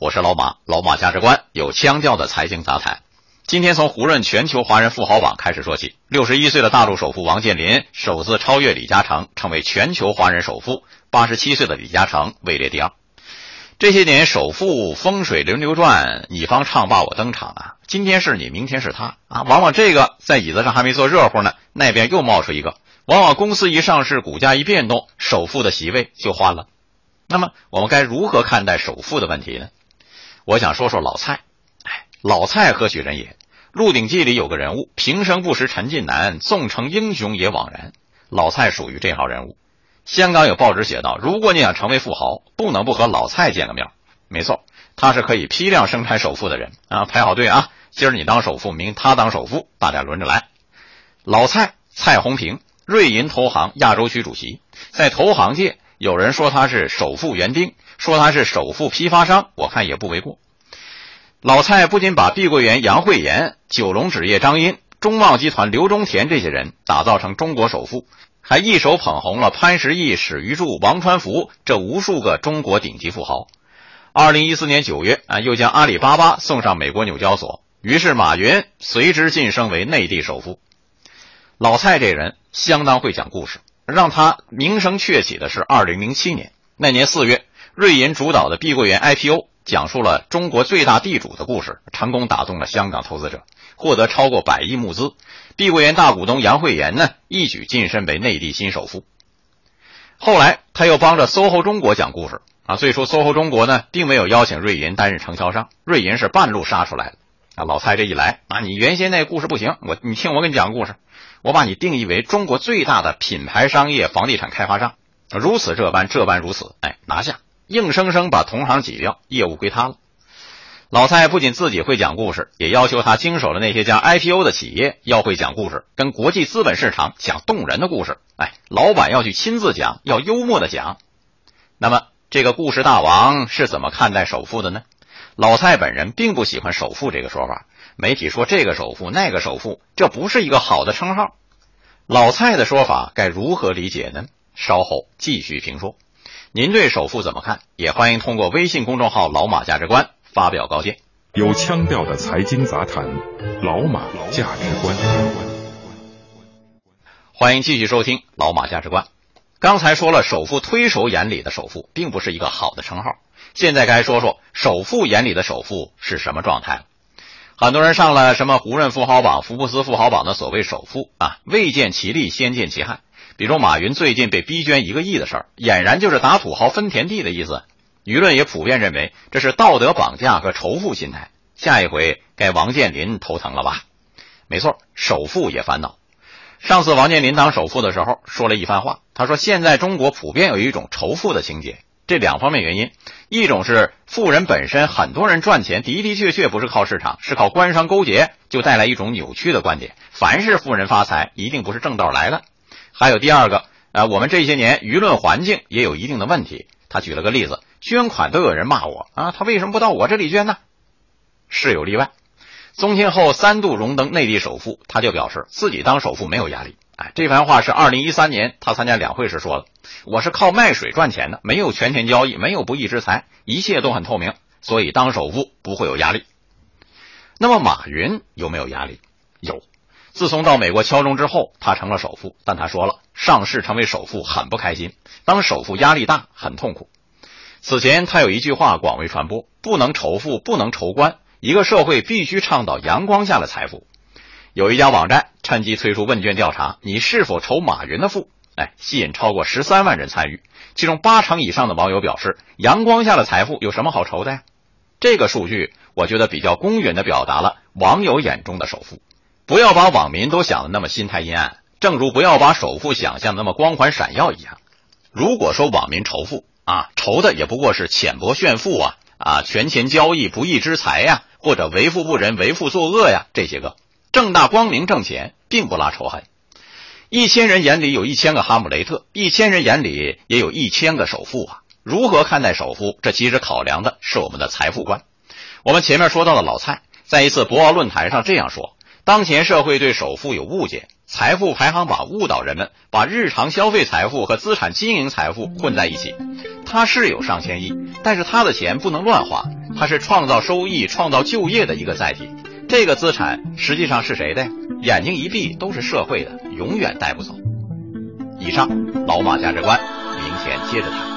我是老马，老马价值观有腔调的财经杂谈。今天从胡润全球华人富豪榜开始说起。六十一岁的大陆首富王健林首次超越李嘉诚，成为全球华人首富。八十七岁的李嘉诚位列第二。这些年首富风水轮流转，你方唱罢我登场啊！今天是你，明天是他啊！往往这个在椅子上还没坐热乎呢，那边又冒出一个。往往公司一上市，股价一变动，首富的席位就换了。那么我们该如何看待首富的问题呢？我想说说老蔡，哎，老蔡何许人也？《鹿鼎记》里有个人物，平生不识陈近南，纵成英雄也枉然。老蔡属于这号人物。香港有报纸写道：如果你想成为富豪，不能不和老蔡见个面。没错，他是可以批量生产首富的人啊！排好队啊，今儿你当首富，明他当首富，大家轮着来。老蔡，蔡宏平，瑞银投行亚洲区主席，在投行界，有人说他是首富园丁。说他是首富批发商，我看也不为过。老蔡不仅把碧桂园杨惠妍、九龙纸业张茵、中茂集团刘忠田这些人打造成中国首富，还一手捧红了潘石屹、史玉柱、王传福这无数个中国顶级富豪。二零一四年九月啊，又将阿里巴巴送上美国纽交所，于是马云随之晋升为内地首富。老蔡这人相当会讲故事，让他名声鹊起的是二零零七年那年四月。瑞银主导的碧桂园 IPO 讲述了中国最大地主的故事，成功打动了香港投资者，获得超过百亿募资。碧桂园大股东杨惠妍呢，一举晋升为内地新首富。后来他又帮着 SOHO 中国讲故事啊。最初 SOHO 中国呢，并没有邀请瑞银担任承销商，瑞银是半路杀出来的。老蔡这一来啊，你原先那故事不行，我你听我给你讲故事，我把你定义为中国最大的品牌商业房地产开发商，如此这般这般如此，哎，拿下。硬生生把同行挤掉，业务归他了。老蔡不仅自己会讲故事，也要求他经手的那些家 IPO 的企业要会讲故事，跟国际资本市场讲动人的故事。哎，老板要去亲自讲，要幽默的讲。那么，这个故事大王是怎么看待首富的呢？老蔡本人并不喜欢首富这个说法。媒体说这个首富那个首富，这不是一个好的称号。老蔡的说法该如何理解呢？稍后继续评说。您对首富怎么看？也欢迎通过微信公众号“老马价值观”发表高见。有腔调的财经杂谈，老马价值观。欢迎继续收听《老马价值观》。刚才说了，首富推手眼里的首富，并不是一个好的称号。现在该说说首富眼里的首富是什么状态很多人上了什么胡润富豪榜、福布斯富豪榜的所谓首富啊，未见其利，先见其害。比如马云最近被逼捐一个亿的事儿，俨然就是打土豪分田地的意思。舆论也普遍认为这是道德绑架和仇富心态。下一回该王健林头疼了吧？没错，首富也烦恼。上次王健林当首富的时候说了一番话，他说现在中国普遍有一种仇富的情节，这两方面原因：一种是富人本身，很多人赚钱的的确确不是靠市场，是靠官商勾结，就带来一种扭曲的观点，凡是富人发财，一定不是正道来的。还有第二个，呃，我们这些年舆论环境也有一定的问题。他举了个例子，捐款都有人骂我啊，他为什么不到我这里捐呢？是有例外。宗庆后三度荣登内地首富，他就表示自己当首富没有压力。哎，这番话是二零一三年他参加两会时说的。我是靠卖水赚钱的，没有权钱交易，没有不义之财，一切都很透明，所以当首富不会有压力。那么马云有没有压力？有。自从到美国敲钟之后，他成了首富。但他说了，上市成为首富很不开心，当首富压力大，很痛苦。此前他有一句话广为传播：不能仇富，不能仇官。一个社会必须倡导阳光下的财富。有一家网站趁机推出问卷调查：你是否仇马云的富？哎，吸引超过十三万人参与，其中八成以上的网友表示，阳光下的财富有什么好愁的呀？这个数据，我觉得比较公允的表达了网友眼中的首富。不要把网民都想的那么心态阴暗，正如不要把首富想象那么光环闪耀一样。如果说网民仇富啊，仇的也不过是浅薄炫富啊，啊权钱交易不义之财呀，或者为富不仁、为富作恶呀，这些个正大光明挣钱，并不拉仇恨。一千人眼里有一千个哈姆雷特，一千人眼里也有一千个首富啊。如何看待首富？这其实考量的是我们的财富观。我们前面说到的老蔡，在一次博鳌论坛上这样说：当前社会对首富有误解，财富排行榜误导人们，把日常消费财富和资产经营财富混在一起。他是有上千亿，但是他的钱不能乱花，他是创造收益、创造就业的一个载体。这个资产实际上是谁的？眼睛一闭都是社会的，永远带不走。以上老马价值观，明天接着谈。